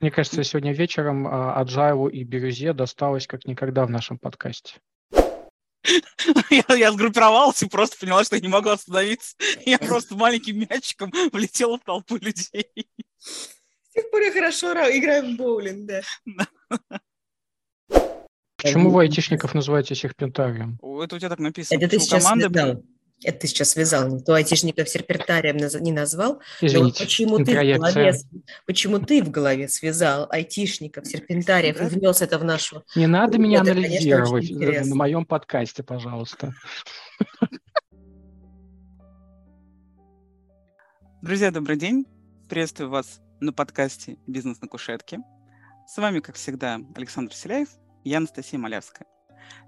Мне кажется, сегодня вечером а, Agile и Бирюзе досталось как никогда в нашем подкасте. Я, я сгруппировалась и просто поняла, что я не могу остановиться. Я просто маленьким мячиком влетела в толпу людей. С тех пор я хорошо играю в боулинг, да. Почему вы айтишников называете серпентарием? Это у тебя так написано. Это ты сейчас команды... Это ты сейчас связал. Никто айтишников серпентарием не назвал. Но вот Извините, почему ты, в голове, почему ты в голове связал айтишников, серпентариев и внес это в нашу... Не надо меня Это, конечно, анализировать интересно. на моем подкасте, пожалуйста. Друзья, добрый день. Приветствую вас на подкасте «Бизнес на кушетке». С вами, как всегда, Александр Селяев и я Анастасия Малявская.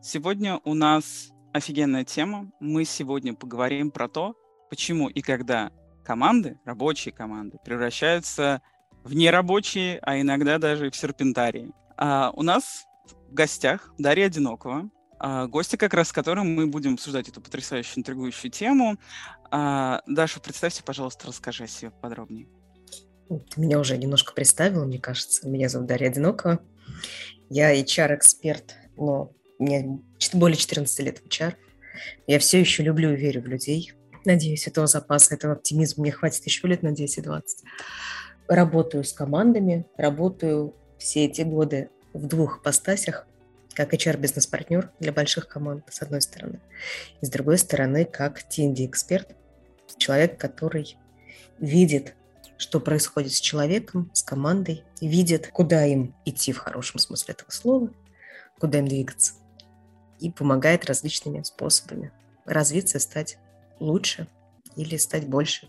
Сегодня у нас офигенная тема. Мы сегодня поговорим про то, почему и когда команды, рабочие команды, превращаются в нерабочие, а иногда даже в серпентарии. А у нас в гостях Дарья Одинокова, а, гости, как раз с которым мы будем обсуждать эту потрясающую, интригующую тему. А, Даша, представься, пожалуйста, расскажи о себе подробнее. Ты меня уже немножко представила, мне кажется. Меня зовут Дарья Одинокова. Я HR-эксперт, но чет- более 14 лет в HR. Я все еще люблю и верю в людей. Надеюсь, этого запаса, этого оптимизма мне хватит еще лет на 10-20. Работаю с командами, работаю все эти годы в двух ипостасях, как HR-бизнес-партнер для больших команд, с одной стороны, и с другой стороны, как TND-эксперт, человек, который видит что происходит с человеком, с командой, видит, куда им идти в хорошем смысле этого слова, куда им двигаться, и помогает различными способами развиться, стать лучше или стать больше.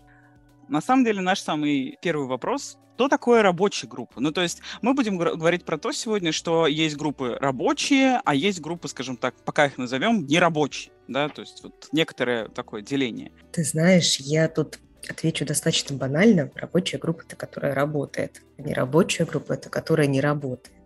На самом деле, наш самый первый вопрос что такое рабочая группа? Ну, то есть мы будем говорить про то сегодня, что есть группы рабочие, а есть группы, скажем так, пока их назовем, нерабочие, да, то есть вот некоторое такое деление. Ты знаешь, я тут отвечу достаточно банально. Рабочая группа – это которая работает, а не рабочая группа – это которая не работает.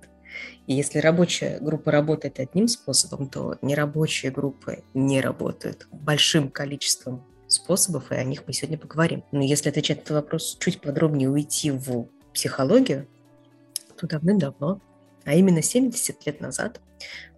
И если рабочая группа работает одним способом, то нерабочие группы не работают большим количеством способов, и о них мы сегодня поговорим. Но если отвечать на этот вопрос чуть подробнее, уйти в психологию, то давным-давно, а именно 70 лет назад,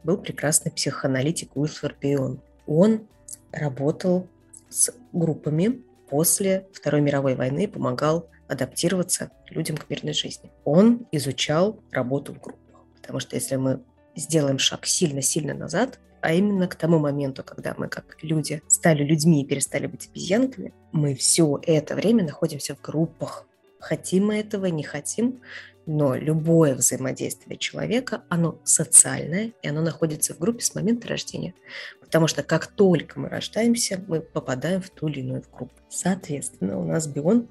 был прекрасный психоаналитик Уилфер Бион. Он работал с группами после Второй мировой войны, помогал адаптироваться людям к мирной жизни. Он изучал работу в группах, потому что если мы сделаем шаг сильно-сильно назад, а именно к тому моменту, когда мы как люди стали людьми и перестали быть обезьянками, мы все это время находимся в группах. Хотим мы этого, не хотим, но любое взаимодействие человека, оно социальное, и оно находится в группе с момента рождения. Потому что как только мы рождаемся, мы попадаем в ту или иную группу. Соответственно, у нас Бион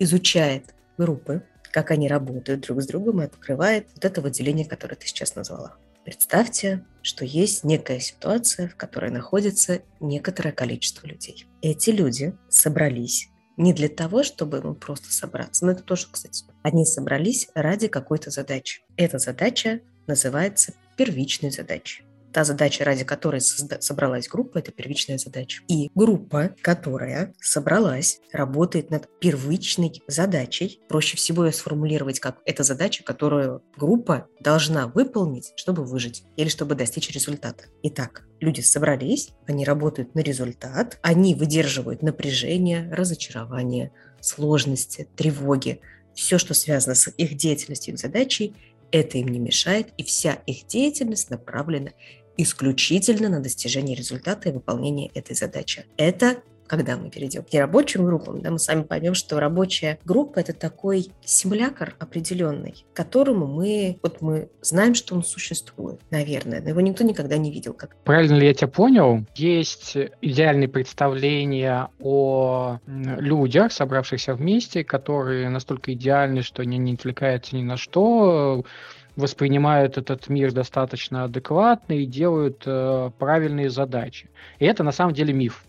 изучает группы, как они работают друг с другом и открывает вот это выделение, которое ты сейчас назвала. Представьте, что есть некая ситуация, в которой находится некоторое количество людей. Эти люди собрались не для того, чтобы ну, просто собраться, но это тоже, кстати, они собрались ради какой-то задачи. Эта задача называется первичной задачей. Та задача, ради которой собралась группа, это первичная задача. И группа, которая собралась, работает над первичной задачей. Проще всего ее сформулировать как эта задача, которую группа должна выполнить, чтобы выжить или чтобы достичь результата. Итак, люди собрались, они работают на результат, они выдерживают напряжение, разочарование, сложности, тревоги, все, что связано с их деятельностью, их задачей, это им не мешает, и вся их деятельность направлена исключительно на достижение результата и выполнение этой задачи. Это когда мы перейдем к нерабочим группам, да, мы сами поймем, что рабочая группа – это такой симулятор определенный, которому мы, вот мы знаем, что он существует, наверное, но его никто никогда не видел. Как... Правильно ли я тебя понял? Есть идеальные представления о людях, собравшихся вместе, которые настолько идеальны, что они не отвлекаются ни на что, воспринимают этот мир достаточно адекватно и делают э, правильные задачи. И это на самом деле миф.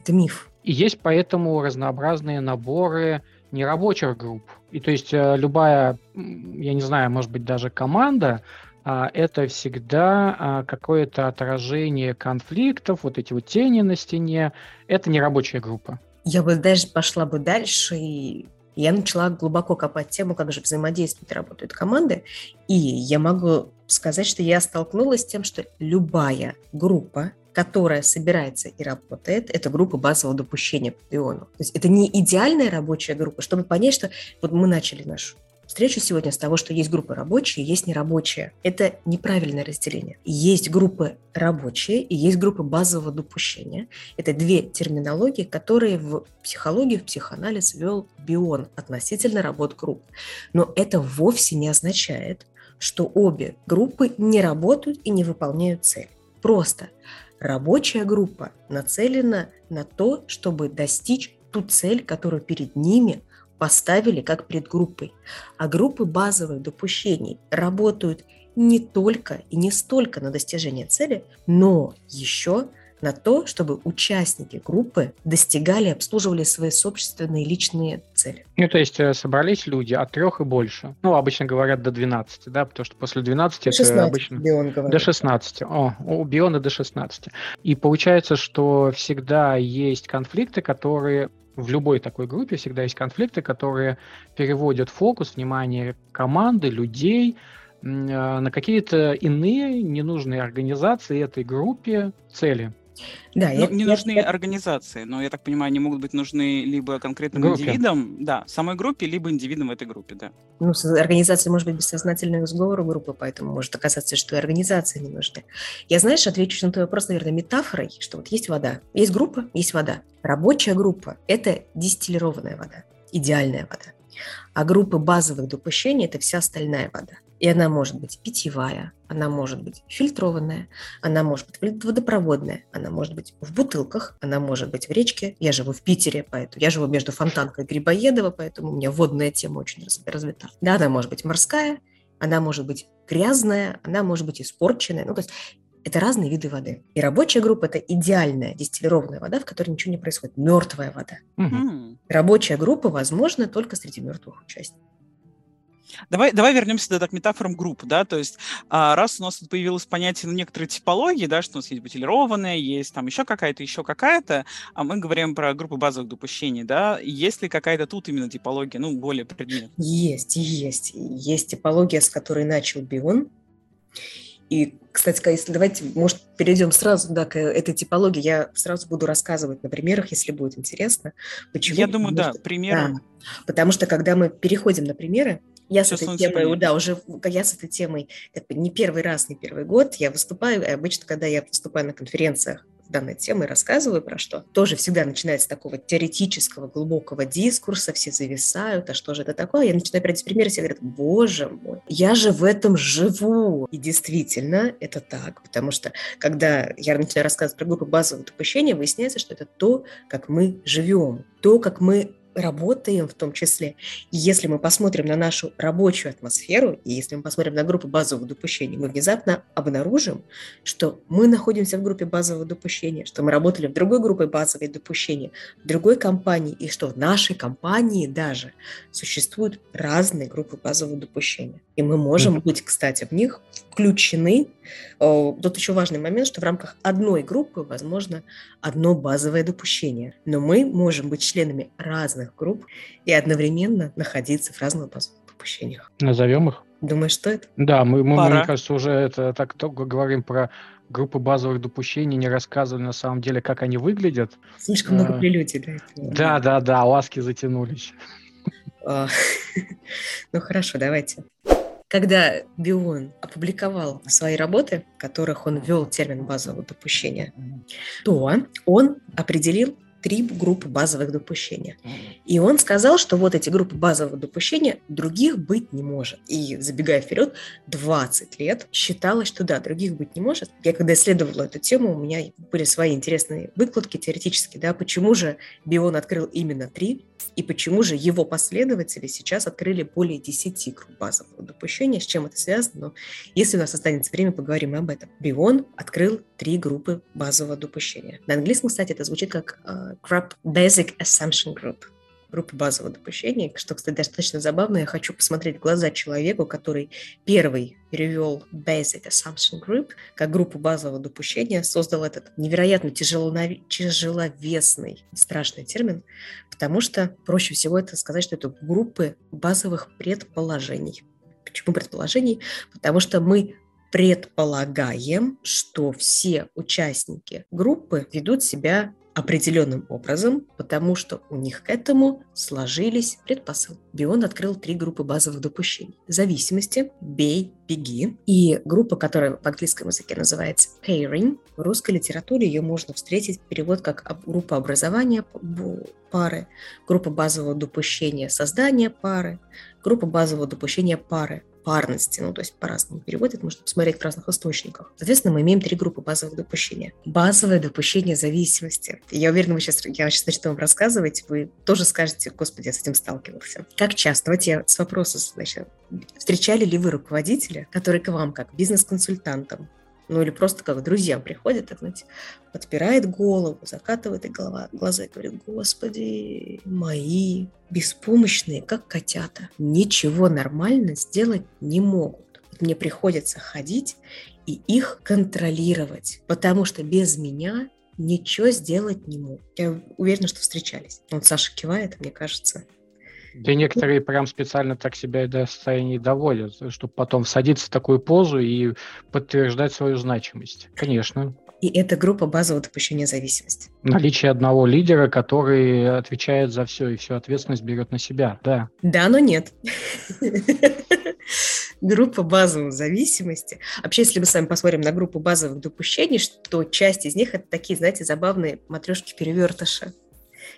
Это миф. И есть поэтому разнообразные наборы нерабочих групп. И то есть э, любая, я не знаю, может быть даже команда, а, это всегда а, какое-то отражение конфликтов, вот эти вот тени на стене. Это не рабочая группа. Я бы даже пошла бы дальше и Я начала глубоко копать тему, как же взаимодействуют работают команды. И я могу сказать, что я столкнулась с тем, что любая группа, которая собирается и работает, это группа базового допущения по биону. То есть это не идеальная рабочая группа, чтобы понять, что вот мы начали нашу встречу сегодня с того, что есть группы рабочие, есть нерабочие. Это неправильное разделение. Есть группы рабочие и есть группы базового допущения. Это две терминологии, которые в психологию, в психоанализ вел Бион относительно работ групп. Но это вовсе не означает, что обе группы не работают и не выполняют цель. Просто рабочая группа нацелена на то, чтобы достичь ту цель, которую перед ними поставили как предгруппой. А группы базовых допущений работают не только и не столько на достижение цели, но еще на то, чтобы участники группы достигали, обслуживали свои собственные личные цели. Ну, то есть э, собрались люди от трех и больше. Ну, обычно говорят до 12, да, потому что после 12 до 16, это обычно... Бион говорит. До 16. О, у Биона до 16. И получается, что всегда есть конфликты, которые в любой такой группе всегда есть конфликты, которые переводят фокус, внимание команды, людей э, на какие-то иные ненужные организации этой группе цели. Да, ну, я, не я, нужны я... организации, но я так понимаю, они могут быть нужны либо конкретным группе. индивидам, да, самой группе, либо индивидам в этой группе, да. Ну, организация может быть бессознательным сговором группы, поэтому может оказаться, что и организации не нужны. Я, знаешь, отвечу на твой вопрос, наверное, метафорой, что вот есть вода, есть группа, есть вода. Рабочая группа – это дистиллированная вода, идеальная вода. А группы базовых допущений – это вся остальная вода. И она может быть питьевая, она может быть фильтрованная, она может быть водопроводная, она может быть в бутылках, она может быть в речке. Я живу в Питере, поэтому я живу между Фонтанкой и Грибоедово, поэтому у меня водная тема очень развита. Да, она может быть морская, она может быть грязная, она может быть испорченная. Ну, то есть это разные виды воды. И рабочая группа – это идеальная дистиллированная вода, в которой ничего не происходит. Мертвая вода. Угу. Рабочая группа возможна только среди мертвых участников. Давай, давай вернемся тогда к метафорам групп, да, то есть а, раз у нас тут появилось понятие ну, некоторые типологии, да, что у нас есть бутилированная, есть там еще какая-то, еще какая-то, а мы говорим про группы базовых допущений, да, есть ли какая-то тут именно типология, ну, более предметная? Есть, есть. Есть типология, с которой начал Бион, и, кстати, если давайте, может, перейдем сразу да, к этой типологии. Я сразу буду рассказывать на примерах, если будет интересно. Почему? Я думаю, потому да, что, примеры. Да, потому что, когда мы переходим на примеры, я с этой темой, да, уже я с этой темой как бы не первый раз, не первый год я выступаю. И обычно, когда я выступаю на конференциях данной темы, рассказываю про что, тоже всегда начинается с такого теоретического, глубокого дискурса, все зависают, а что же это такое? Я начинаю приводить примеры, все говорят, боже мой, я же в этом живу. И действительно, это так, потому что когда я начинаю рассказывать про группу базового допущения, выясняется, что это то, как мы живем, то, как мы работаем в том числе. И если мы посмотрим на нашу рабочую атмосферу, и если мы посмотрим на группу базовых допущений, мы внезапно обнаружим, что мы находимся в группе базового допущения, что мы работали в другой группе базовые допущения, в другой компании, и что в нашей компании даже существуют разные группы базового допущения. И мы можем быть, кстати, в них включены. Тут еще важный момент, что в рамках одной группы возможно одно базовое допущение, но мы можем быть членами разных групп и одновременно находиться в разных базовых допущениях. Назовем их? Думаешь, что это? Да, мы, мы мне кажется, уже это так только говорим про группы базовых допущений, не рассказывали на самом деле, как они выглядят. Слишком много а, прелюдий для этого. Да, да, да, ласки затянулись. А, ну хорошо, давайте. Когда Бион опубликовал свои работы, в которых он ввел термин базового допущения, то он определил три группы базовых допущения. И он сказал, что вот эти группы базового допущения других быть не может. И забегая вперед, 20 лет считалось, что да, других быть не может. Я когда исследовала эту тему, у меня были свои интересные выкладки теоретические, да, почему же Бион открыл именно три, и почему же его последователи сейчас открыли более 10 групп базового допущения, с чем это связано. Но если у нас останется время, поговорим об этом. Бион открыл три группы базового допущения. На английском, кстати, это звучит как uh, Basic Assumption Group. группы базового допущения, что, кстати, достаточно забавно. Я хочу посмотреть в глаза человеку, который первый перевел Basic Assumption Group как группу базового допущения, создал этот невероятно тяжелонов... тяжеловесный, страшный термин, потому что проще всего это сказать, что это группы базовых предположений. Почему предположений? Потому что мы предполагаем, что все участники группы ведут себя определенным образом, потому что у них к этому сложились предпосылки. Бион открыл три группы базовых допущений. Зависимости, бей, беги. И группа, которая в английском языке называется pairing, в русской литературе ее можно встретить перевод как группа образования пары, группа базового допущения создания пары, группа базового допущения пары парности, ну, то есть по-разному переводят, можно посмотреть в разных источниках. Соответственно, мы имеем три группы базовых допущения. Базовое допущение зависимости. Я уверена, вы сейчас, я сейчас начну вам рассказывать, вы тоже скажете, господи, я с этим сталкивался. Как часто, давайте я с вопроса, значит, встречали ли вы руководителя, который к вам, как бизнес-консультантам, ну или просто как друзьям приходят, так, знаете, подпирает голову, закатывает и голова, глаза и говорит, господи, мои беспомощные, как котята, ничего нормально сделать не могут. Мне приходится ходить и их контролировать, потому что без меня ничего сделать не могут. Я уверена, что встречались. Вот Саша кивает, мне кажется, да некоторые прям специально так себя до состояния доводят, чтобы потом садиться в такую позу и подтверждать свою значимость. Конечно. И это группа базового допущения зависимости. Наличие одного лидера, который отвечает за все и всю ответственность берет на себя, да. Да, но нет. Группа базовой зависимости. Вообще, если мы с вами посмотрим на группу базовых допущений, что часть из них это такие, знаете, забавные матрешки-перевертыши.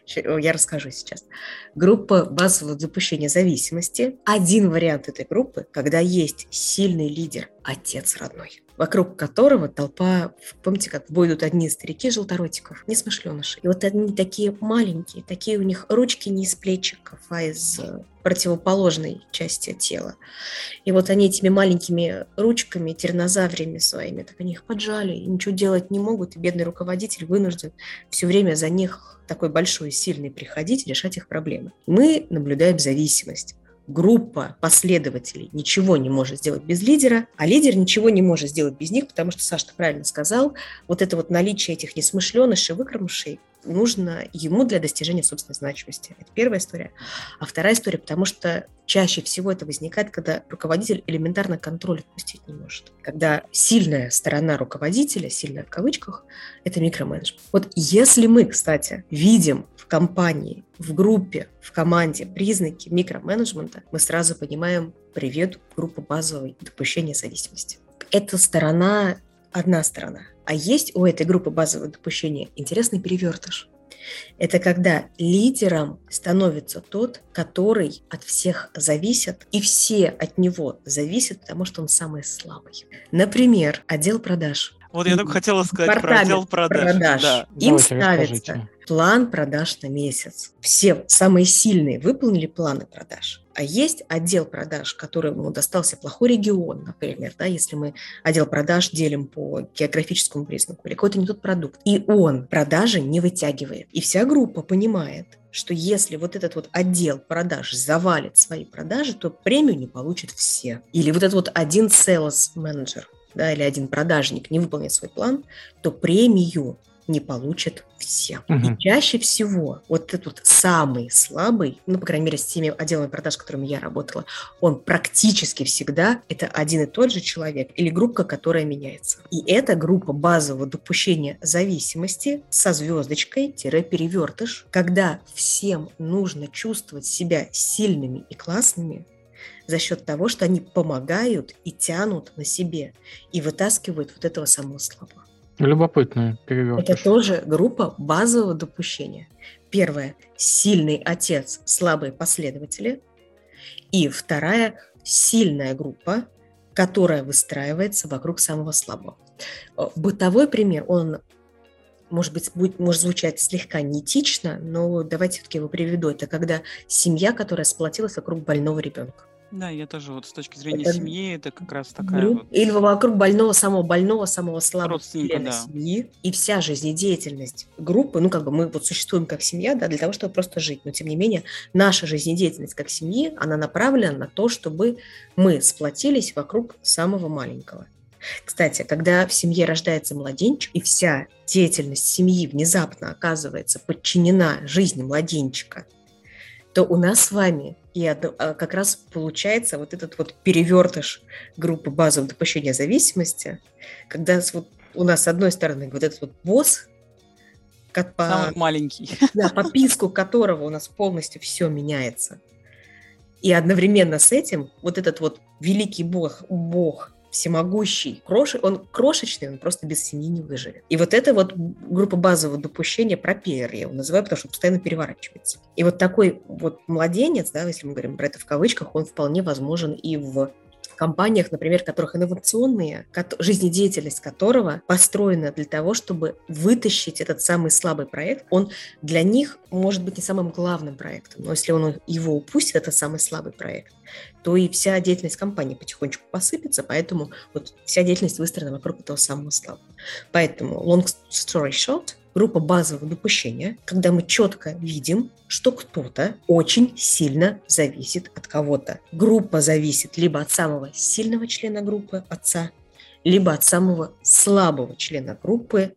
Я расскажу сейчас. Группа базового запущения зависимости. Один вариант этой группы, когда есть сильный лидер, отец родной вокруг которого толпа, помните, как в бой идут одни старики желторотиков, не смышленыши. И вот они такие маленькие, такие у них ручки не из плечиков, а из э, противоположной части тела. И вот они этими маленькими ручками, тернозавриями своими, так они их поджали, и ничего делать не могут, и бедный руководитель вынужден все время за них такой большой сильный приходить решать их проблемы. Мы наблюдаем зависимость группа последователей ничего не может сделать без лидера, а лидер ничего не может сделать без них, потому что, Саша, ты правильно сказал, вот это вот наличие этих несмышленышей, выкромышей нужно ему для достижения собственной значимости. Это первая история. А вторая история, потому что чаще всего это возникает, когда руководитель элементарно контроль отпустить не может. Когда сильная сторона руководителя, сильная в кавычках, это микроменеджмент. Вот если мы, кстати, видим в компании, в группе, в команде признаки микроменеджмента, мы сразу понимаем привет группа базовой допущения зависимости. Эта сторона одна сторона. А есть у этой группы базового допущения интересный перевертыш. Это когда лидером становится тот, который от всех зависит, и все от него зависят, потому что он самый слабый. Например, отдел продаж. Вот я только хотела сказать про отдел продаж. продаж. Да. Им Давайте ставится расскажите. план продаж на месяц. Все самые сильные выполнили планы продаж. А есть отдел продаж, которому достался плохой регион, например, да, если мы отдел продаж делим по географическому признаку или какой-то не тот продукт, и он продажи не вытягивает. И вся группа понимает, что если вот этот вот отдел продаж завалит свои продажи, то премию не получат все. Или вот этот вот один sales менеджер да, или один продажник не выполнит свой план, то премию не получат все. Угу. И чаще всего вот этот самый слабый, ну, по крайней мере, с теми отделами продаж, с которыми я работала, он практически всегда это один и тот же человек или группа, которая меняется. И это группа базового допущения зависимости со звездочкой-перевертыш, когда всем нужно чувствовать себя сильными и классными, за счет того, что они помогают и тянут на себе и вытаскивают вот этого самого слабого. Любопытная перевертыш. Это тоже группа базового допущения. Первое – сильный отец, слабые последователи. И вторая – сильная группа, которая выстраивается вокруг самого слабого. Э, бытовой пример, он может быть, будет, может звучать слегка неэтично, но давайте все-таки его приведу. Это когда семья, которая сплотилась вокруг больного ребенка. Да, я тоже вот с точки зрения это семьи, это как раз такая групп, вот... Или вокруг больного, самого больного, самого слабого члена да. семьи. И вся жизнедеятельность группы, ну как бы мы вот существуем как семья, да, для того, чтобы просто жить. Но тем не менее, наша жизнедеятельность как семьи, она направлена на то, чтобы мы сплотились вокруг самого маленького. Кстати, когда в семье рождается младенчик, и вся деятельность семьи внезапно оказывается подчинена жизни младенчика, то у нас с вами и а, как раз получается вот этот вот перевертыш группы базового допущения зависимости, когда вот у нас с одной стороны вот этот вот босс, как по, Самый маленький. Да, по писку которого у нас полностью все меняется. И одновременно с этим вот этот вот великий бог, бог всемогущий, крош... он крошечный, он просто без семьи не выживет. И вот это вот группа базового допущения про PR, я его называю, потому что постоянно переворачивается. И вот такой вот младенец, да, если мы говорим про это в кавычках, он вполне возможен и в компаниях, например, которых инновационные, жизнедеятельность которого построена для того, чтобы вытащить этот самый слабый проект. Он для них может быть не самым главным проектом, но если он его упустит, это самый слабый проект, то и вся деятельность компании потихонечку посыпется, поэтому вот вся деятельность выстроена вокруг этого самого слабого. Поэтому long story short, группа базового допущения, когда мы четко видим, что кто-то очень сильно зависит от кого-то. Группа зависит либо от самого сильного члена группы, отца, либо от самого слабого члена группы,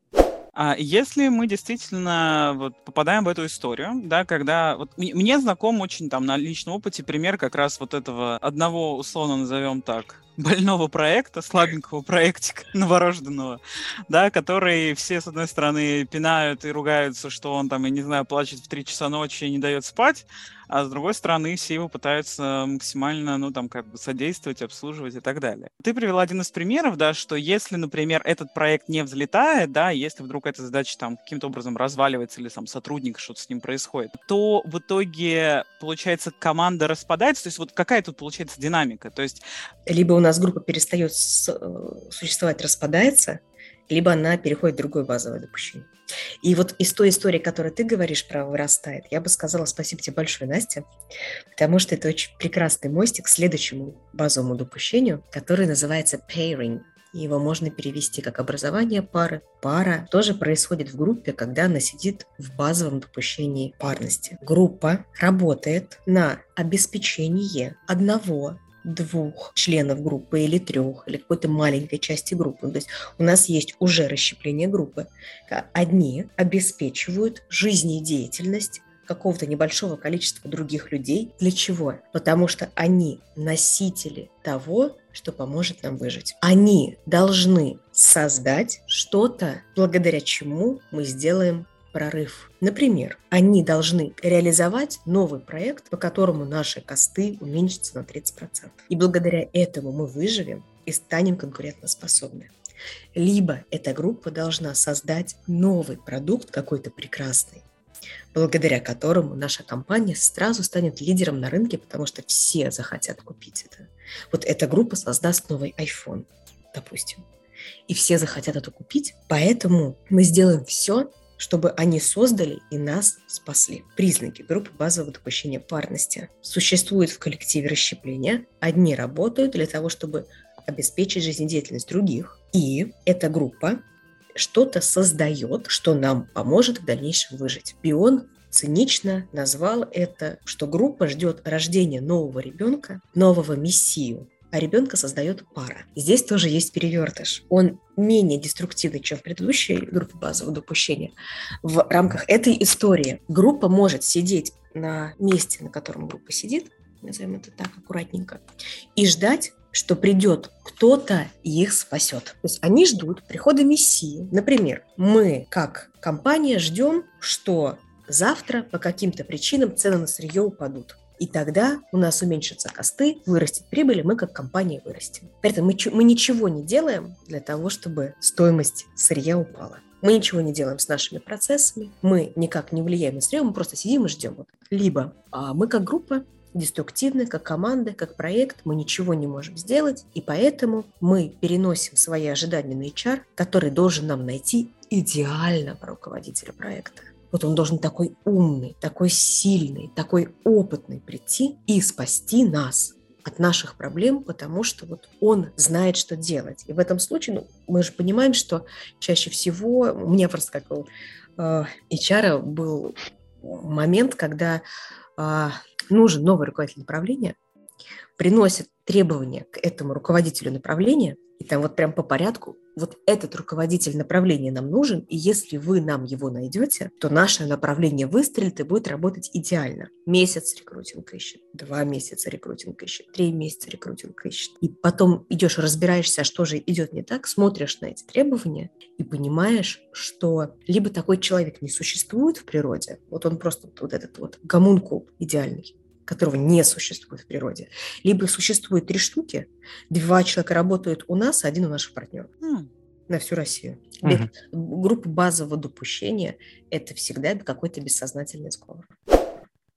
а если мы действительно вот попадаем в эту историю, да, когда вот мне знаком очень там на личном опыте пример как раз вот этого одного условно назовем так больного проекта, слабенького проектика новорожденного, да, который все, с одной стороны, пинают и ругаются, что он там, я не знаю, плачет в 3 часа ночи и не дает спать, а с другой стороны, все его пытаются максимально, ну, там, как бы содействовать, обслуживать и так далее. Ты привела один из примеров, да, что если, например, этот проект не взлетает, да, если вдруг эта задача там каким-то образом разваливается или там сотрудник, что-то с ним происходит, то в итоге, получается, команда распадается, то есть вот какая тут получается динамика, то есть... Либо у нас группа перестает э, существовать, распадается, либо она переходит в другое базовое допущение. И вот из той истории, которую ты говоришь про вырастает, я бы сказала спасибо тебе большое, Настя, потому что это очень прекрасный мостик к следующему базовому допущению, который называется pairing. Его можно перевести как образование пары. Пара тоже происходит в группе, когда она сидит в базовом допущении парности. Группа работает на обеспечение одного двух членов группы или трех, или какой-то маленькой части группы. То есть у нас есть уже расщепление группы. Одни обеспечивают жизнедеятельность какого-то небольшого количества других людей. Для чего? Потому что они носители того, что поможет нам выжить. Они должны создать что-то, благодаря чему мы сделаем прорыв. Например, они должны реализовать новый проект, по которому наши косты уменьшатся на 30%. И благодаря этому мы выживем и станем конкурентоспособны. Либо эта группа должна создать новый продукт какой-то прекрасный, благодаря которому наша компания сразу станет лидером на рынке, потому что все захотят купить это. Вот эта группа создаст новый iPhone, допустим, и все захотят это купить, поэтому мы сделаем все, чтобы они создали и нас спасли. Признаки группы базового допущения парности. Существует в коллективе расщепления. Одни работают для того, чтобы обеспечить жизнедеятельность других. И эта группа что-то создает, что нам поможет в дальнейшем выжить. Бион цинично назвал это, что группа ждет рождения нового ребенка, нового мессию, а ребенка создает пара. Здесь тоже есть перевертыш. Он менее деструктивный, чем в предыдущей группе базового допущения. В рамках этой истории группа может сидеть на месте, на котором группа сидит, назовем это так аккуратненько, и ждать, что придет кто-то их спасет. То есть они ждут прихода Мессии. Например, мы, как компания, ждем, что завтра по каким-то причинам цены на сырье упадут. И тогда у нас уменьшатся косты, вырастет прибыль, и мы как компания вырастем. При этом мы, мы ничего не делаем для того, чтобы стоимость сырья упала. Мы ничего не делаем с нашими процессами, мы никак не влияем на сырье, мы просто сидим и ждем. Либо а мы как группа деструктивны, как команда, как проект, мы ничего не можем сделать, и поэтому мы переносим свои ожидания на HR, который должен нам найти идеального руководителя проекта. Вот он должен такой умный, такой сильный, такой опытный прийти и спасти нас. от наших проблем, потому что вот он знает, что делать. И в этом случае ну, мы же понимаем, что чаще всего, у меня просто как у э, HR был момент, когда э, нужен новый руководитель направления, приносит требования к этому руководителю направления, и там вот прям по порядку, вот этот руководитель направления нам нужен, и если вы нам его найдете, то наше направление выстрелит и будет работать идеально. Месяц рекрутинг ищет, два месяца рекрутинг ищет, три месяца рекрутинг ищет. И потом идешь, разбираешься, а что же идет не так, смотришь на эти требования и понимаешь, что либо такой человек не существует в природе, вот он просто вот этот вот гомункул идеальный, которого не существует в природе. Либо существует три штуки, два человека работают у нас, а один у наших партнеров. Mm. На всю Россию. Uh-huh. Группа базового допущения – это всегда какой-то бессознательный сговор.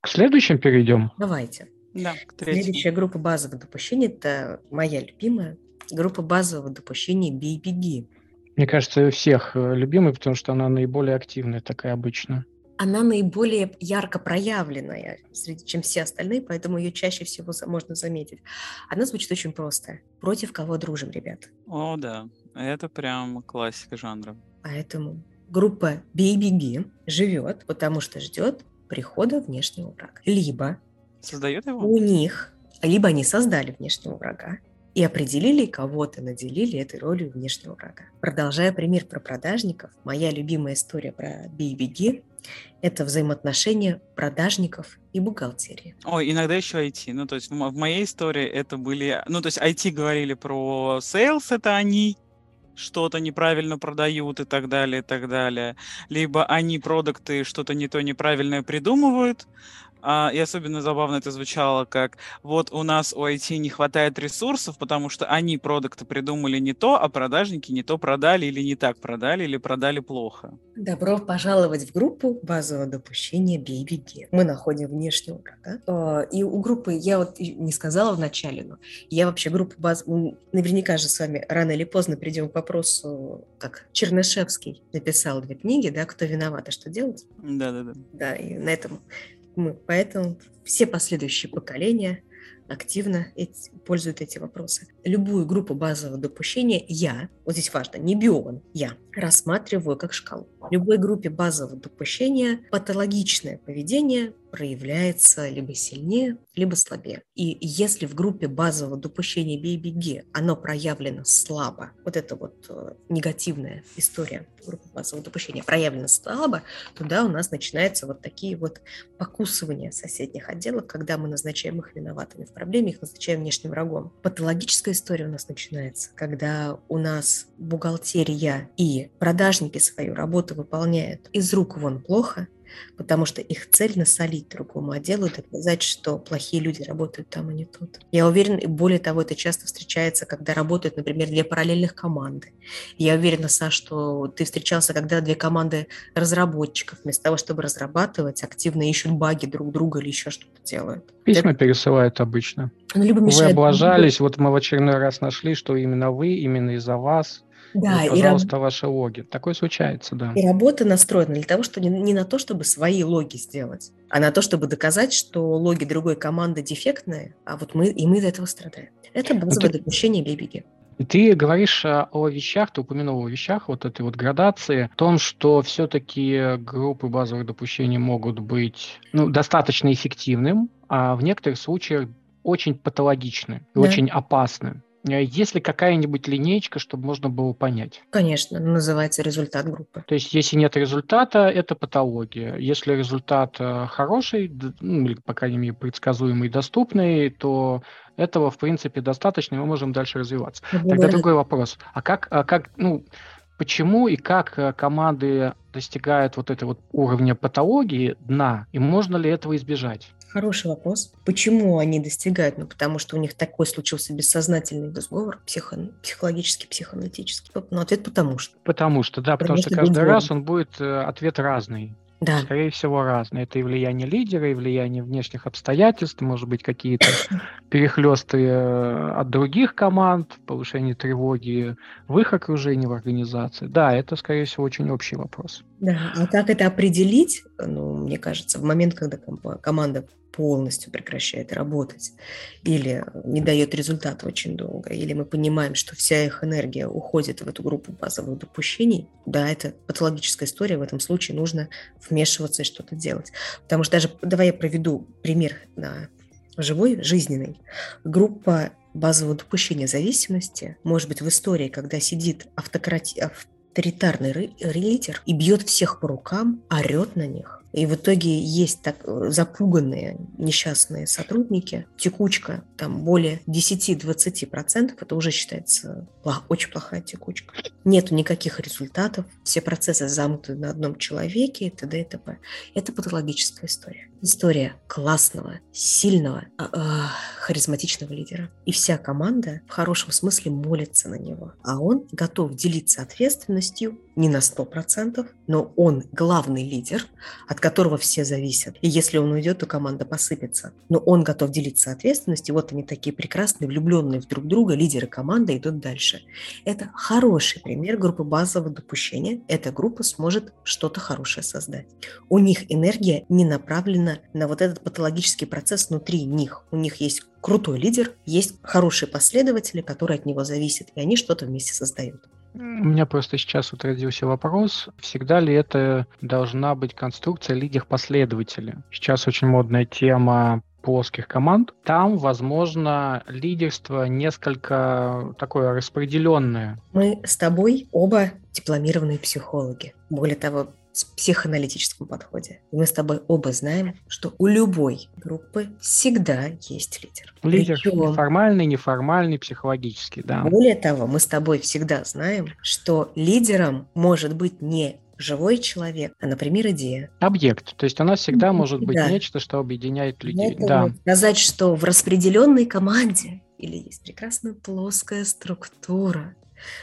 К следующим перейдем? Давайте. Да, к Следующая группа базового допущения – это моя любимая группа базового допущения «Бей-беги». Мне кажется, у всех э, любимая, потому что она наиболее активная такая обычно она наиболее ярко проявленная, среди, чем все остальные, поэтому ее чаще всего можно заметить. Она звучит очень просто. Против кого дружим, ребят? О, да. Это прям классика жанра. Поэтому группа «Бей-беги» живет, потому что ждет прихода внешнего врага. Либо Создает его? у них, либо они создали внешнего врага, и определили кого-то, наделили этой ролью внешнего врага. Продолжая пример про продажников, моя любимая история про бей-беги это взаимоотношения продажников и бухгалтерии. Ой, иногда еще IT. Ну, то есть в моей истории это были... Ну, то есть IT говорили про sales, это они, что-то неправильно продают и так далее, и так далее. Либо они продукты что-то не то неправильное придумывают, а, и особенно забавно это звучало, как вот у нас у IT не хватает ресурсов, потому что они продукты придумали не то, а продажники не то продали или не так продали, или продали плохо. Добро пожаловать в группу базового допущения BBG. Мы находим внешнего врага. А, и у группы, я вот не сказала в начале, но я вообще группу баз... Наверняка же с вами рано или поздно придем к вопросу, как Чернышевский написал две книги, да, «Кто виноват, а что делать?» Да-да-да. Да, и на этом мы. Поэтому все последующие поколения активно эти, пользуют эти вопросы. Любую группу базового допущения я, вот здесь важно, не бион, я рассматриваю как шкалу. В любой группе базового допущения патологичное поведение проявляется либо сильнее, либо слабее. И если в группе базового допущения бей-беги оно проявлено слабо, вот это вот э, негативная история группы базового допущения проявлена слабо, то да, у нас начинаются вот такие вот покусывания соседних отделов, когда мы назначаем их виноватыми в проблеме, их назначаем внешним врагом. Патологическая история у нас начинается, когда у нас бухгалтерия и продажники свою работу выполняют из рук вон плохо, потому что их цель насолить другому отделу, доказать, что плохие люди работают там, а не тут. Я уверена, и более того, это часто встречается, когда работают, например, две параллельных команды. Я уверена, Саш, что ты встречался, когда две команды разработчиков вместо того, чтобы разрабатывать, активно ищут баги друг друга или еще что-то делают. Письма это... пересылают обычно. Ну, либо вы облажались, вот мы в очередной раз нашли, что именно вы, именно из-за вас да, вот, пожалуйста, и раб... ваши логи. Такое случается, да. И работа настроена для того, что не, не на то, чтобы свои логи сделать, а на то, чтобы доказать, что логи другой команды дефектные, а вот мы, и мы из этого страдаем. Это ну, базовое ты... допущение бибиги. И ты говоришь а, о вещах, ты упомянул о вещах, вот этой вот градации, о том, что все-таки группы базовых допущений могут быть ну, достаточно эффективным, а в некоторых случаях очень патологичны и да. очень опасны. Э, есть ли какая-нибудь линейка, чтобы можно было понять? Конечно, называется результат группы. То есть, если нет результата, это патология. Если результат э, хороший, ну, или, по крайней мере, предсказуемый доступный, то этого, в принципе, достаточно, и мы можем дальше развиваться. Да, Тогда другой вопрос. А как, а как, ну, почему и как э, команды достигают вот этого вот уровня патологии дна, и можно ли этого избежать? Хороший вопрос. Почему они достигают? Ну, потому что у них такой случился бессознательный сговор, психо, психологический, психоаналитический. Ну, ответ потому что. Потому что, да, потому, потому что, что каждый раз он будет э, ответ разный. Да. Скорее всего, разные. Это и влияние лидера, и влияние внешних обстоятельств, может быть, какие-то перехлесты э, от других команд, повышение тревоги в их окружении, в организации. Да, это, скорее всего, очень общий вопрос. Да, а как это определить? Ну, мне кажется, в момент, когда команда полностью прекращает работать или не дает результата очень долго, или мы понимаем, что вся их энергия уходит в эту группу базовых допущений, да, это патологическая история, в этом случае нужно вмешиваться и что-то делать. Потому что даже, давай я проведу пример на живой, жизненный. Группа базового допущения зависимости может быть в истории, когда сидит автократи... авторитарный лидер и бьет всех по рукам, орет на них, и в итоге есть так э, запуганные несчастные сотрудники, текучка там более 10-20%, это уже считается очень плохая текучка. Нету никаких результатов, все процессы замкнуты на одном человеке и т.д. и т.п. Это патологическая история. История классного, сильного, э, э, харизматичного лидера. И вся команда в хорошем смысле молится на него. А он готов делиться ответственностью не на 100%, но он главный лидер, от которого все зависят. И если он уйдет, то команда посыпется. Но он готов делиться ответственностью. Вот они такие прекрасные, влюбленные в друг друга, лидеры команды идут дальше. Это хороший пример группы базового допущения. Эта группа сможет что-то хорошее создать. У них энергия не направлена на вот этот патологический процесс внутри них. У них есть крутой лидер, есть хорошие последователи, которые от него зависят, и они что-то вместе создают. У меня просто сейчас вот родился вопрос, всегда ли это должна быть конструкция лидер-последователя? Сейчас очень модная тема плоских команд. Там, возможно, лидерство несколько такое распределенное. Мы с тобой оба дипломированные психологи. Более того, с психоаналитическом подходе. И мы с тобой оба знаем, что у любой группы всегда есть лидер. Лидер Причем, формальный, неформальный, психологический, да. Более того, мы с тобой всегда знаем, что лидером может быть не живой человек, а, например, идея. Объект. То есть у нас всегда может быть да. нечто, что объединяет людей. да. Сказать, что в распределенной команде или есть прекрасная плоская структура,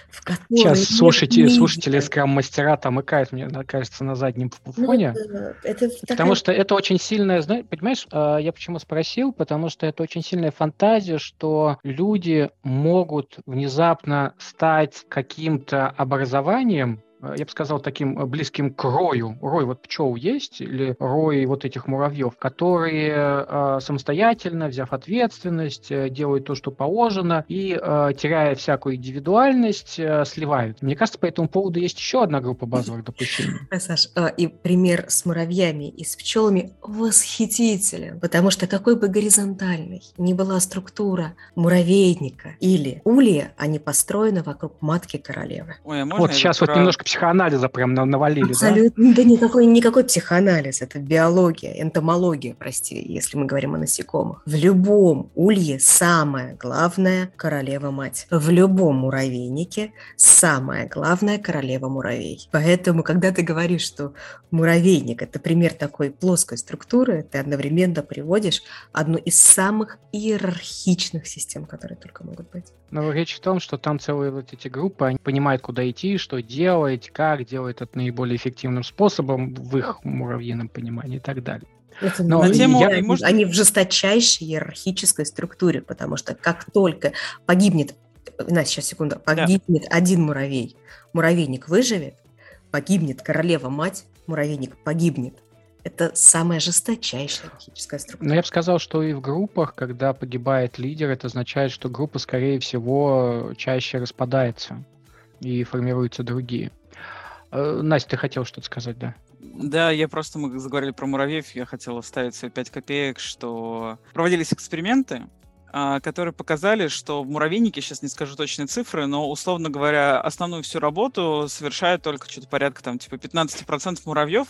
в Сейчас слушайте, слушатели скрам-мастера там икают, мне кажется, на заднем ну, фоне. Ну, это, потому такая... что это очень сильная, знаешь, понимаешь, а, я почему спросил, потому что это очень сильная фантазия, что люди могут внезапно стать каким-то образованием, я бы сказал, таким э, близким к рою. Рой вот пчел есть, или рой вот этих муравьев, которые э, самостоятельно, взяв ответственность, э, делают то, что положено, и, э, теряя всякую индивидуальность, э, сливают. Мне кажется, по этому поводу есть еще одна группа базовых допущений. Саш, и пример с муравьями и с пчелами восхитителен, потому что какой бы горизонтальной ни была структура муравейника или улья, они построены вокруг матки королевы. Ой, а вот сейчас про... вот немножко психоанализа прям навалили, Абсолютно, да? да никакой, никакой психоанализ, это биология, энтомология, прости, если мы говорим о насекомых. В любом улье самая главная королева-мать. В любом муравейнике самая главная королева-муравей. Поэтому, когда ты говоришь, что муравейник – это пример такой плоской структуры, ты одновременно приводишь одну из самых иерархичных систем, которые только могут быть. Но речь в том, что там целые вот эти группы, они понимают, куда идти, что делать, как делать это наиболее эффективным способом в их муравьином понимании и так далее. Это Но тему, я, они, может... они в жесточайшей иерархической структуре, потому что как только погибнет, на сейчас секунду, погибнет да. один муравей, муравейник выживет, погибнет королева-мать, муравейник погибнет. Это самая жесточайшая психическая структура. Но я бы сказал, что и в группах, когда погибает лидер, это означает, что группа, скорее всего, чаще распадается и формируются другие. Э, Настя, ты хотел что-то сказать, да? Да, я просто, мы заговорили про муравьев, я хотел вставить свои 5 копеек, что проводились эксперименты, а, которые показали, что в муравейнике, сейчас не скажу точные цифры, но, условно говоря, основную всю работу совершает только что-то порядка там типа 15% муравьев,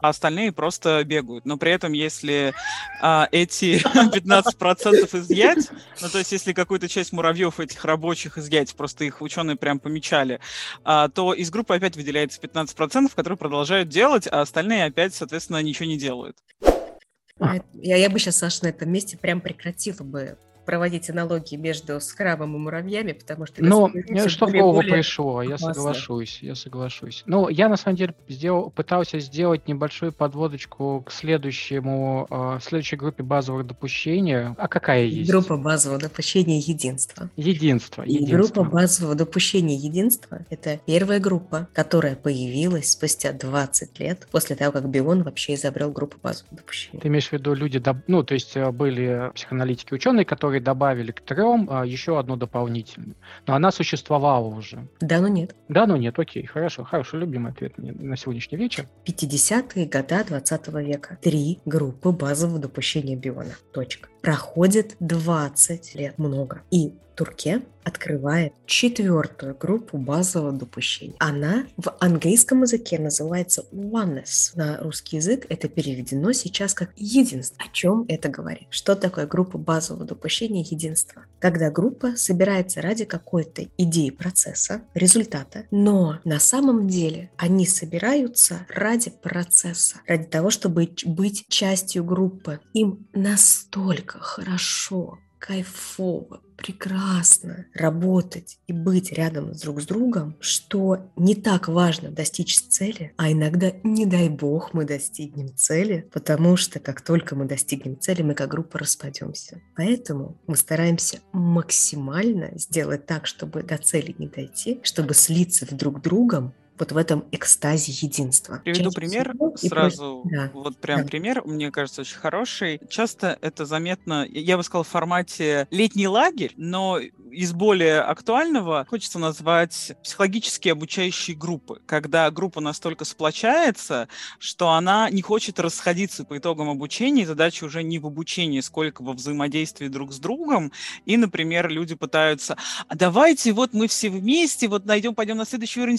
а остальные просто бегают. Но при этом, если а, эти 15% изъять, ну то есть если какую-то часть муравьев этих рабочих изъять, просто их ученые прям помечали, а, то из группы опять выделяется 15%, которые продолжают делать, а остальные опять, соответственно, ничего не делают. Я, я бы сейчас, Саша, на этом месте прям прекратила бы проводить аналогии между скрамом и муравьями, потому что... Ну, что в голову пришло, я опасно. соглашусь, я соглашусь. Ну, я на самом деле сделал, пытался сделать небольшую подводочку к следующему, э, следующей группе базовых допущения. А какая есть? Группа базового допущения единства. Единство. И единство. группа базового допущения единства – это первая группа, которая появилась спустя 20 лет после того, как Бион вообще изобрел группу базового допущения. Ты имеешь в виду люди, ну, то есть э, были психоаналитики ученые, которые добавили к трем а, еще одну дополнительную. Но она существовала уже. Да, но нет. Да, но нет, окей, хорошо, хорошо, любимый ответ на сегодняшний вечер. 50-е годы 20 века. Три группы базового допущения биона. Точка. Проходит 20 лет, много. И Турке открывает четвертую группу базового допущения. Она в английском языке называется oneness. На русский язык это переведено сейчас как единство. О чем это говорит? Что такое группа базового допущения единства? Когда группа собирается ради какой-то идеи процесса, результата, но на самом деле они собираются ради процесса, ради того, чтобы быть частью группы. Им настолько хорошо кайфово, прекрасно работать и быть рядом друг с другом, что не так важно достичь цели, а иногда, не дай бог, мы достигнем цели, потому что как только мы достигнем цели, мы как группа распадемся. Поэтому мы стараемся максимально сделать так, чтобы до цели не дойти, чтобы слиться друг другом, вот в этом экстазе единства. Приведу Чаще пример сразу. Да. Вот прям да. пример, мне кажется, очень хороший. Часто это заметно, я бы сказал, в формате летний лагерь, но из более актуального хочется назвать психологические обучающие группы, когда группа настолько сплочается, что она не хочет расходиться по итогам обучения, задача уже не в обучении, сколько во взаимодействии друг с другом, и, например, люди пытаются, а давайте вот мы все вместе вот найдем, пойдем на следующий уровень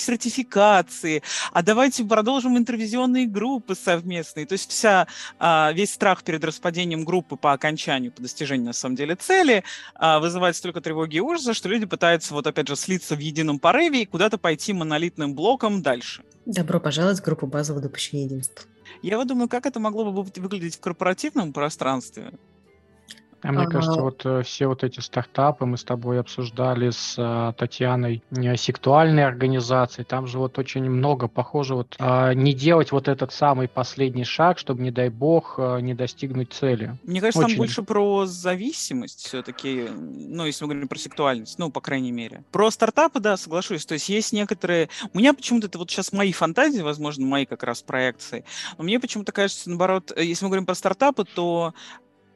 сертификации, а давайте продолжим интервизионные группы совместные, то есть вся, а, весь страх перед распадением группы по окончанию, по достижению, на самом деле, цели а, вызывает столько тревоги и ужаса, что люди пытаются вот опять же слиться в едином порыве и куда-то пойти монолитным блоком дальше. Добро пожаловать в группу базового допущения единства. Я вот думаю, как это могло бы выглядеть в корпоративном пространстве. А мне кажется, вот э, все вот эти стартапы мы с тобой обсуждали с э, Татьяной э, сектуальной организации. Там же вот очень много похоже вот э, не делать вот этот самый последний шаг, чтобы, не дай бог, э, не достигнуть цели. Мне кажется, очень. там больше про зависимость все-таки, ну, если мы говорим про сектуальность, ну, по крайней мере. Про стартапы, да, соглашусь. То есть есть некоторые... У меня почему-то это вот сейчас мои фантазии, возможно, мои как раз проекции. Но мне почему-то кажется, наоборот, если мы говорим про стартапы, то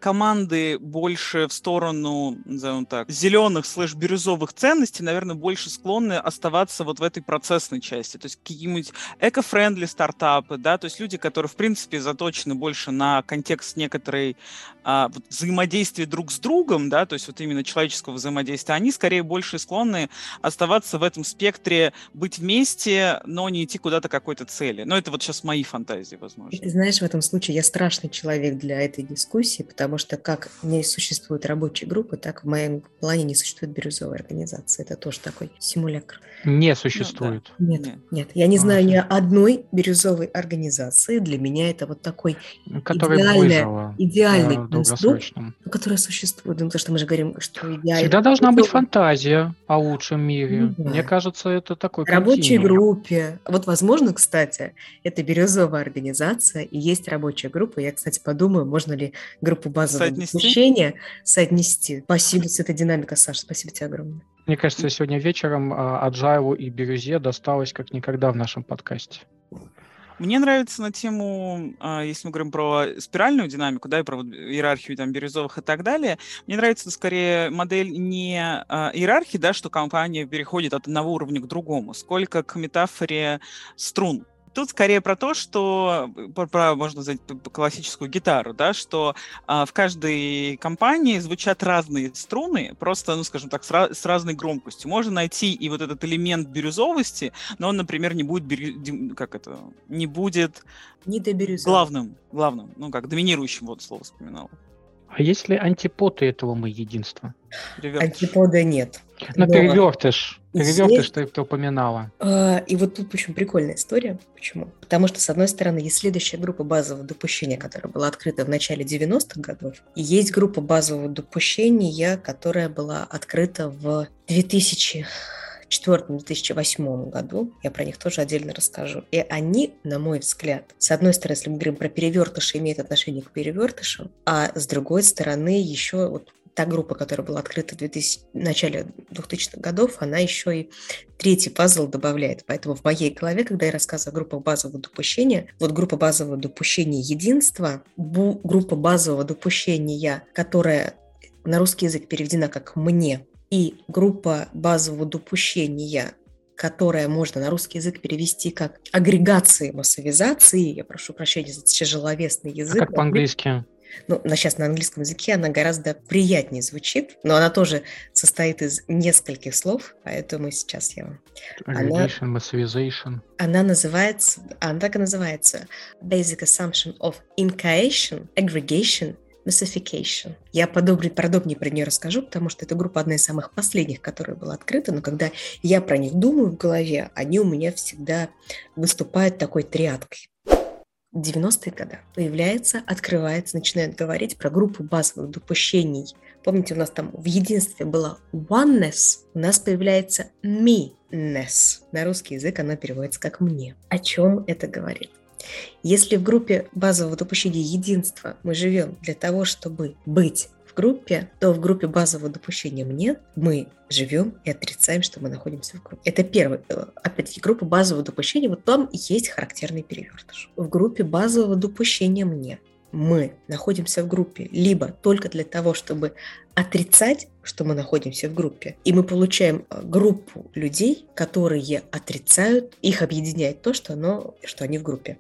команды больше в сторону, назовем так, зеленых слэш-бирюзовых ценностей, наверное, больше склонны оставаться вот в этой процессной части. То есть какие-нибудь эко-френдли стартапы, да, то есть люди, которые, в принципе, заточены больше на контекст некоторой а, вот, взаимодействия друг с другом, да, то есть вот именно человеческого взаимодействия, они скорее больше склонны оставаться в этом спектре, быть вместе, но не идти куда-то какой-то цели. Но это вот сейчас мои фантазии, возможно. Ты знаешь, в этом случае я страшный человек для этой дискуссии, потому потому что как не существует рабочей группы, так в моем плане не существует бирюзовой организации. Это тоже такой симулятор. Не существует. Ну, да. нет, нет, нет. Я не знаю а, ни одной бирюзовой организации. Для меня это вот такой идеальный, идеальный да, конструкт, который существует. Ну, потому что мы же говорим, что идеально. Всегда должна быть фантазия о лучшем мире. Ну, да. Мне кажется, это такой Рабочей группе. Вот, возможно, кстати, это бирюзовая организация, и есть рабочая группа. Я, кстати, подумаю, можно ли группу базового соотнести? обучения соотнести. Спасибо, с этой динамика, Саша, спасибо тебе огромное. Мне кажется, сегодня вечером Agile и Бирюзе досталось как никогда в нашем подкасте. Мне нравится на тему, а, если мы говорим про спиральную динамику, да, и про иерархию там бирюзовых и так далее, мне нравится скорее модель не а, иерархии, да, что компания переходит от одного уровня к другому, сколько к метафоре струн. Тут скорее про то, что э, про, про можно сказать классическую гитару, да, что а, в каждой компании звучат разные струны, просто, ну, скажем так, с, ra- с разной громкостью. Можно найти и вот этот элемент бирюзовости, но он, например, не будет бирю... как это, не будет не главным, главным, ну как доминирующим вот слово вспоминал. А есть ли антиподы этого мы единства? Антипода нет. Ну, Но... перевертыш Перевертыш ты, ты упоминала. А, и вот тут очень прикольная история. Почему? Потому что, с одной стороны, есть следующая группа базового допущения, которая была открыта в начале 90-х годов, и есть группа базового допущения, которая была открыта в 2000 2004-2008 году, я про них тоже отдельно расскажу. И они, на мой взгляд, с одной стороны, если мы говорим про перевертыши, имеют отношение к перевертышам, а с другой стороны, еще вот та группа, которая была открыта в 2000, начале 2000-х годов, она еще и третий пазл добавляет. Поэтому в моей голове, когда я рассказываю о группах базового допущения, вот группа базового допущения единства, бу, группа базового допущения, которая на русский язык переведена как «мне», и группа базового допущения, которая можно на русский язык перевести как агрегации массовизации, я прошу прощения за тяжеловесный а язык. А как по-английски? Ну, на сейчас на английском языке она гораздо приятнее звучит, но она тоже состоит из нескольких слов, поэтому сейчас я вам... Она, massivization. Она называется, она так и называется Basic Assumption of Incaation, Aggregation, Massification. Я подобнее, подробнее про нее расскажу, потому что эта группа одна из самых последних, которая была открыта, но когда я про них думаю в голове, они у меня всегда выступают такой триадкой. 90-е годы появляется, открывается, начинает говорить про группу базовых допущений. Помните, у нас там в единстве было oneness, у нас появляется me-ness. На русский язык она переводится как «мне». О чем это говорит? Если в группе базового допущения единства мы живем для того, чтобы быть в группе, то в группе базового допущения «мне» мы живем и отрицаем, что мы находимся в группе. Это первый, э, опять-таки, группа базового допущения, вот там есть характерный перевертыш. В группе базового допущения «мне» мы находимся в группе либо только для того, чтобы отрицать, что мы находимся в группе, и мы получаем э, группу людей, которые отрицают, их объединяет то, что, оно, что они в группе.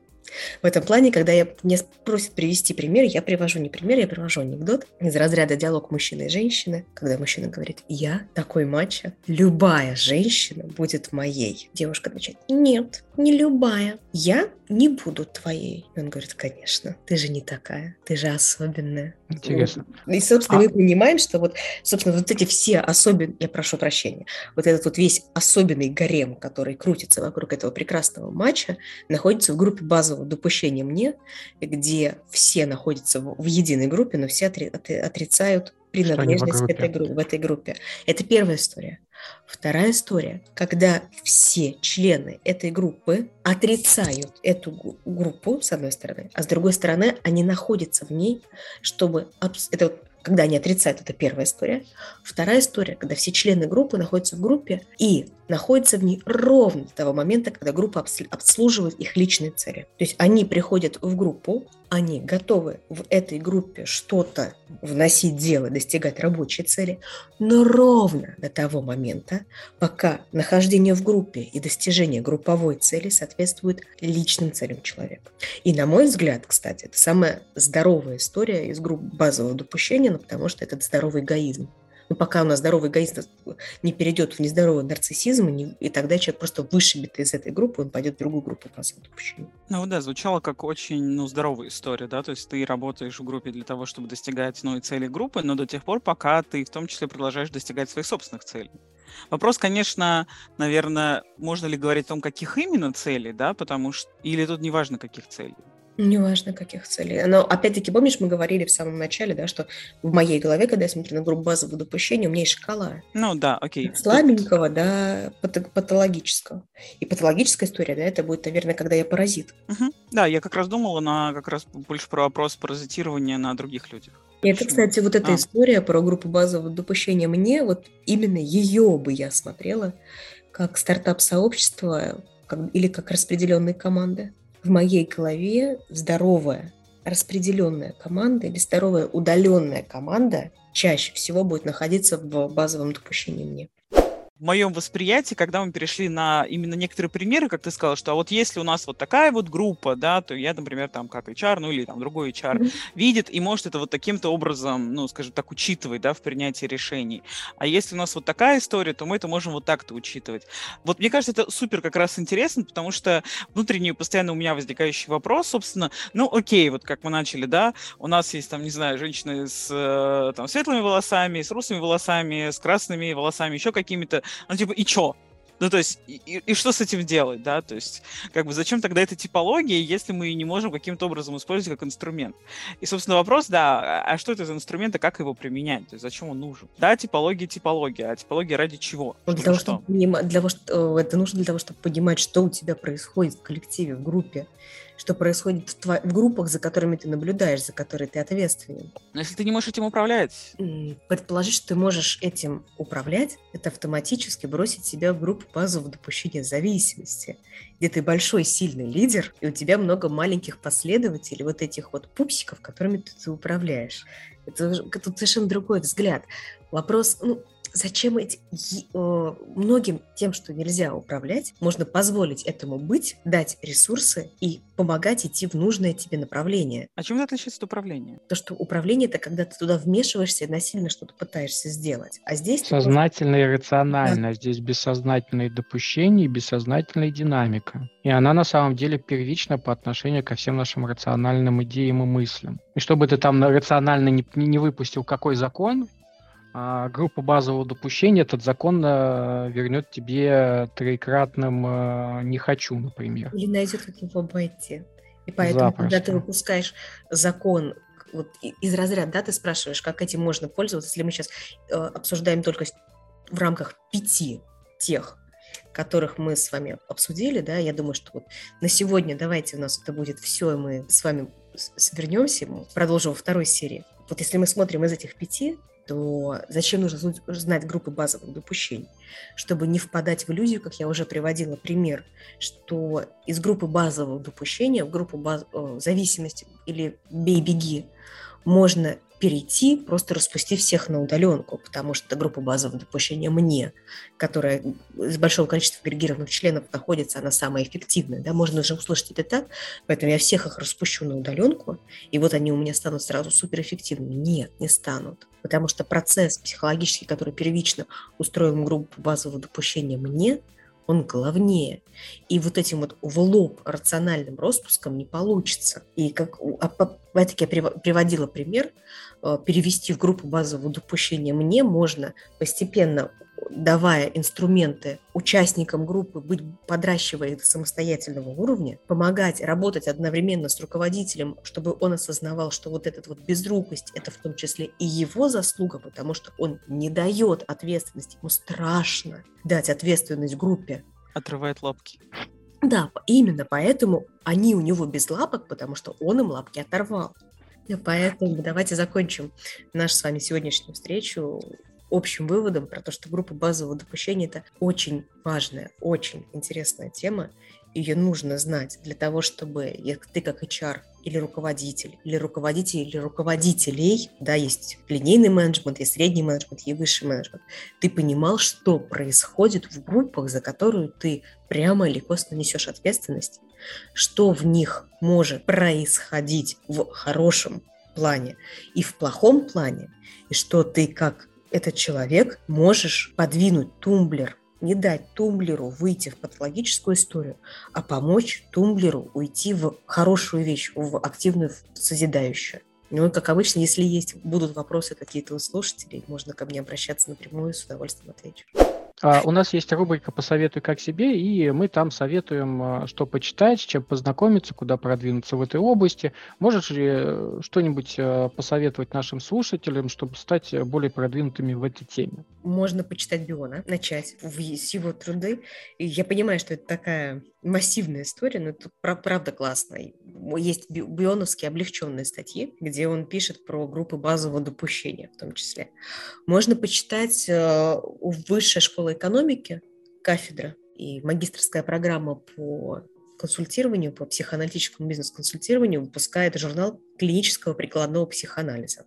В этом плане, когда я, мне просят привести пример, я привожу не пример, я привожу анекдот из разряда диалог мужчины и женщины, когда мужчина говорит, я такой мачо, любая женщина будет моей. Девушка отвечает, нет, не любая. Я не буду твоей. И он говорит, конечно, ты же не такая, ты же особенная. Интересно. И, собственно, а... мы понимаем, что вот, собственно, вот эти все особенные, я прошу прощения, вот этот вот весь особенный гарем, который крутится вокруг этого прекрасного матча, находится в группе базового допущения мне, где все находятся в, единой группе, но все отри, отрицают принадлежность в этой, группе, в этой группе. Это первая история. Вторая история, когда все члены этой группы отрицают эту группу, с одной стороны, а с другой стороны, они находятся в ней, чтобы... Это вот когда они отрицают, это первая история. Вторая история, когда все члены группы находятся в группе и находятся в ней ровно до того момента, когда группа обслуживает их личные цели. То есть они приходят в группу, они готовы в этой группе что-то вносить, делать, достигать рабочей цели, но ровно до того момента, пока нахождение в группе и достижение групповой цели соответствует личным целям человека. И, на мой взгляд, кстати, это самая здоровая история из групп базового допущения, ну, потому что это здоровый эгоизм. Но пока у нас здоровый эгоизм не перейдет в нездоровый нарциссизм, и тогда человек просто вышибет из этой группы, он пойдет в другую группу по допущению. Ну да, звучало как очень ну, здоровая история, да, то есть ты работаешь в группе для того, чтобы достигать ну, цели группы, но до тех пор, пока ты в том числе продолжаешь достигать своих собственных целей. Вопрос, конечно, наверное, можно ли говорить о том, каких именно целей, да, потому что... Или тут неважно, каких целей. Неважно, каких целей. Но опять-таки, помнишь, мы говорили в самом начале, да, что в моей голове, когда я смотрю на группу базового допущения, у меня есть шкала. Ну да, окей. слабенького до патологического. И патологическая история, да, это будет, наверное, когда я паразит. Угу. Да, я как раз думала на как раз больше про вопрос паразитирования на других людях. И это, кстати, вот эта а. история про группу базового допущения мне, вот именно ее бы я смотрела как стартап-сообщество как, или как распределенные команды в моей голове здоровая распределенная команда или здоровая удаленная команда чаще всего будет находиться в базовом допущении мне моем восприятии, когда мы перешли на именно некоторые примеры, как ты сказала, что а вот если у нас вот такая вот группа, да, то я, например, там как HR, ну или там другой HR, mm-hmm. видит и может это вот таким-то образом, ну, скажем так, учитывать, да, в принятии решений. А если у нас вот такая история, то мы это можем вот так-то учитывать. Вот мне кажется, это супер как раз интересно, потому что внутренний постоянно у меня возникающий вопрос, собственно, ну, окей, вот как мы начали, да, у нас есть там, не знаю, женщины с э, там светлыми волосами, с русыми волосами, с красными волосами, еще какими-то ну, типа, и чё? Ну, то есть, и, и что с этим делать, да? То есть, как бы, зачем тогда эта типология, если мы не можем каким-то образом использовать как инструмент? И, собственно, вопрос, да, а, а что это за инструмент, и как его применять? То есть, зачем он нужен? Да, типология, типология, а типология ради чего? Ну, для того, что? чтобы для того, что, это нужно для того, чтобы понимать, что у тебя происходит в коллективе, в группе что происходит в, тво- в группах, за которыми ты наблюдаешь, за которые ты ответственен. Но если ты не можешь этим управлять? Предположить, что ты можешь этим управлять, это автоматически бросить себя в группу базового допущения зависимости, где ты большой, сильный лидер, и у тебя много маленьких последователей, вот этих вот пупсиков, которыми ты, ты управляешь. Это тут совершенно другой взгляд. Вопрос, ну, зачем эти... Э, многим тем, что нельзя управлять, можно позволить этому быть, дать ресурсы и помогать идти в нужное тебе направление. А чем это отличается от управления? То, что управление – это когда ты туда вмешиваешься и насильно что-то пытаешься сделать. А здесь... Сознательно и рационально. Да. Здесь бессознательные допущения и бессознательная динамика. И она на самом деле первична по отношению ко всем нашим рациональным идеям и мыслям. И чтобы ты там рационально не, не выпустил какой закон, а группа базового допущения этот закон э, вернет тебе троекратным э, «не хочу», например. Или найдет как его обойти. И поэтому, Запросто. когда ты выпускаешь закон вот из разряда, да, ты спрашиваешь, как этим можно пользоваться, если мы сейчас э, обсуждаем только в рамках пяти тех, которых мы с вами обсудили, да, я думаю, что вот на сегодня давайте у нас это будет все, и мы с вами свернемся, продолжим во второй серии. Вот если мы смотрим из этих пяти, то зачем нужно знать группы базовых допущений? Чтобы не впадать в иллюзию, как я уже приводила пример, что из группы базового допущения в группу баз... зависимости или бей-беги можно перейти, просто распустив всех на удаленку, потому что группа базового допущения мне, которая из большого количества агрегированных членов находится, она самая эффективная. Да? Можно уже услышать это так, поэтому я всех их распущу на удаленку, и вот они у меня станут сразу суперэффективными. Нет, не станут. Потому что процесс психологический, который первично устроен группу базового допущения мне, он главнее. И вот этим вот в лоб рациональным распуском не получится. И как, опять-таки я приводила пример, э, перевести в группу базового допущения мне можно постепенно давая инструменты участникам группы быть подращивая до самостоятельного уровня, помогать работать одновременно с руководителем, чтобы он осознавал, что вот эта вот безрукость – это в том числе и его заслуга, потому что он не дает ответственности, ему страшно дать ответственность группе. Отрывает лапки. Да, именно поэтому они у него без лапок, потому что он им лапки оторвал. Поэтому давайте закончим нашу с вами сегодняшнюю встречу общим выводом про то, что группа базового допущения – это очень важная, очень интересная тема. Ее нужно знать для того, чтобы ты как HR или руководитель, или руководитель, или руководителей, да, есть линейный менеджмент, есть средний менеджмент, есть высший менеджмент, ты понимал, что происходит в группах, за которую ты прямо или косвенно несешь ответственность, что в них может происходить в хорошем плане и в плохом плане, и что ты как этот человек, можешь подвинуть тумблер, не дать тумблеру выйти в патологическую историю, а помочь тумблеру уйти в хорошую вещь, в активную, в созидающую. Ну и, как обычно, если есть, будут вопросы какие-то у слушателей, можно ко мне обращаться напрямую, с удовольствием отвечу. А, у нас есть рубрика «Посоветуй как себе», и мы там советуем, а, что почитать, чем познакомиться, куда продвинуться в этой области. Можешь ли э, что-нибудь э, посоветовать нашим слушателям, чтобы стать более продвинутыми в этой теме? Можно почитать Биона, начать с его труды. Я понимаю, что это такая массивная история, но это правда классно. Есть бионовские облегченные статьи, где он пишет про группы базового допущения в том числе. Можно почитать э, Высшая школа экономики, кафедра и магистрская программа по консультированию, по психоаналитическому бизнес-консультированию выпускает журнал клинического прикладного психоанализа.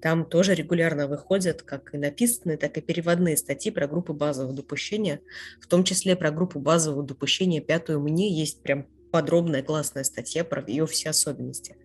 Там тоже регулярно выходят как и написанные, так и переводные статьи про группы базового допущения, в том числе про группу базового допущения пятую мне есть прям подробная классная статья про ее все особенности.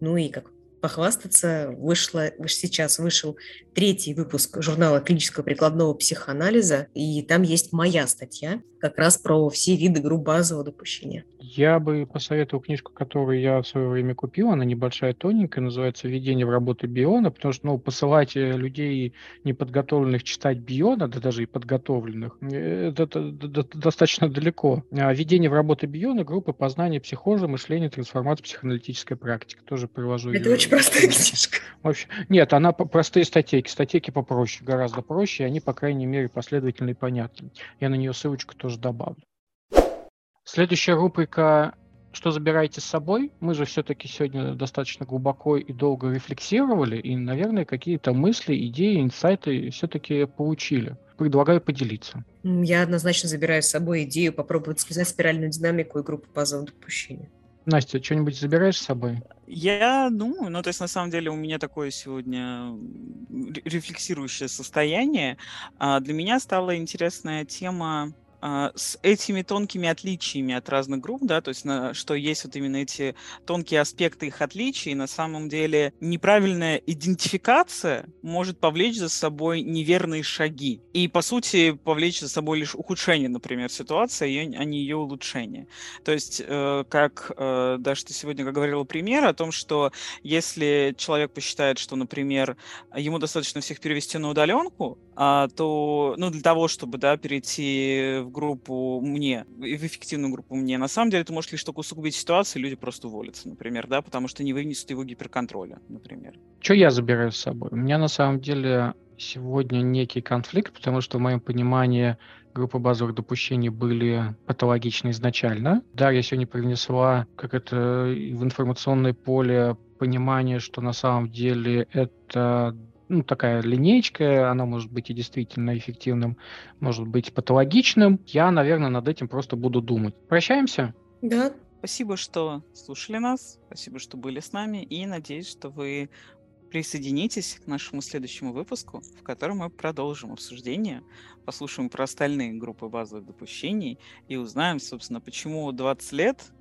Ну и как похвастаться, вышла, сейчас вышел третий выпуск журнала клинического прикладного психоанализа, и там есть моя статья как раз про все виды групп базового допущения. Я бы посоветовал книжку, которую я в свое время купил. Она небольшая, тоненькая, называется «Введение в работу Биона», потому что ну, посылать э, людей неподготовленных читать Биона, да даже и подготовленных, э, это, это, это достаточно далеко. А «Введение в работу Биона» — группа познания психожа, мышления, трансформации, психоаналитическая практика. Тоже привожу Это ее... очень простая книжка. Вообще, нет, она простые статейки. Статейки попроще, гораздо проще, и они, по крайней мере, последовательны и понятны. Я на нее ссылочку тоже добавлю. Следующая рубрика что забираете с собой? Мы же все-таки сегодня достаточно глубоко и долго рефлексировали, и, наверное, какие-то мысли, идеи, инсайты все-таки получили. Предлагаю поделиться. Я однозначно забираю с собой идею попробовать связать спиральную динамику и группу базового допущения. Настя, что-нибудь забираешь с собой? Я думаю, ну, то есть, на самом деле, у меня такое сегодня рефлексирующее состояние. А для меня стала интересная тема с этими тонкими отличиями от разных групп, да, то есть на, что есть вот именно эти тонкие аспекты их отличий, на самом деле неправильная идентификация может повлечь за собой неверные шаги и, по сути, повлечь за собой лишь ухудшение, например, ситуации, а не ее улучшение. То есть, э, как э, даже ты сегодня говорила пример о том, что если человек посчитает, что, например, ему достаточно всех перевести на удаленку, а, то, ну, для того, чтобы, да, перейти в группу мне, в эффективную группу мне, на самом деле ты можешь лишь только усугубить ситуацию, люди просто уволятся, например, да, потому что не вынесут его гиперконтроля, например. Что я забираю с собой? У меня на самом деле сегодня некий конфликт, потому что в моем понимании группы базовых допущений были патологичны изначально. Да, я сегодня привнесла, как это в информационное поле, понимание, что на самом деле это ну, такая линейка, она может быть и действительно эффективным, может быть патологичным. Я, наверное, над этим просто буду думать. Прощаемся? Да. Спасибо, что слушали нас, спасибо, что были с нами, и надеюсь, что вы присоединитесь к нашему следующему выпуску, в котором мы продолжим обсуждение, послушаем про остальные группы базовых допущений и узнаем, собственно, почему 20 лет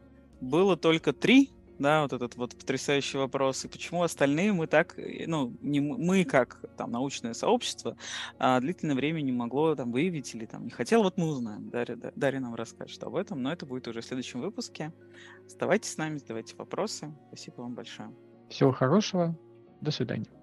было только три да, вот этот вот потрясающий вопрос, и почему остальные мы так, э, ну, не мы как там научное сообщество а, длительное время не могло там выявить или там не хотел, вот мы узнаем, Дарья, Дарья нам расскажет об этом, но это будет уже в следующем выпуске. Оставайтесь с нами, задавайте вопросы. Спасибо вам большое. Всего хорошего. До свидания.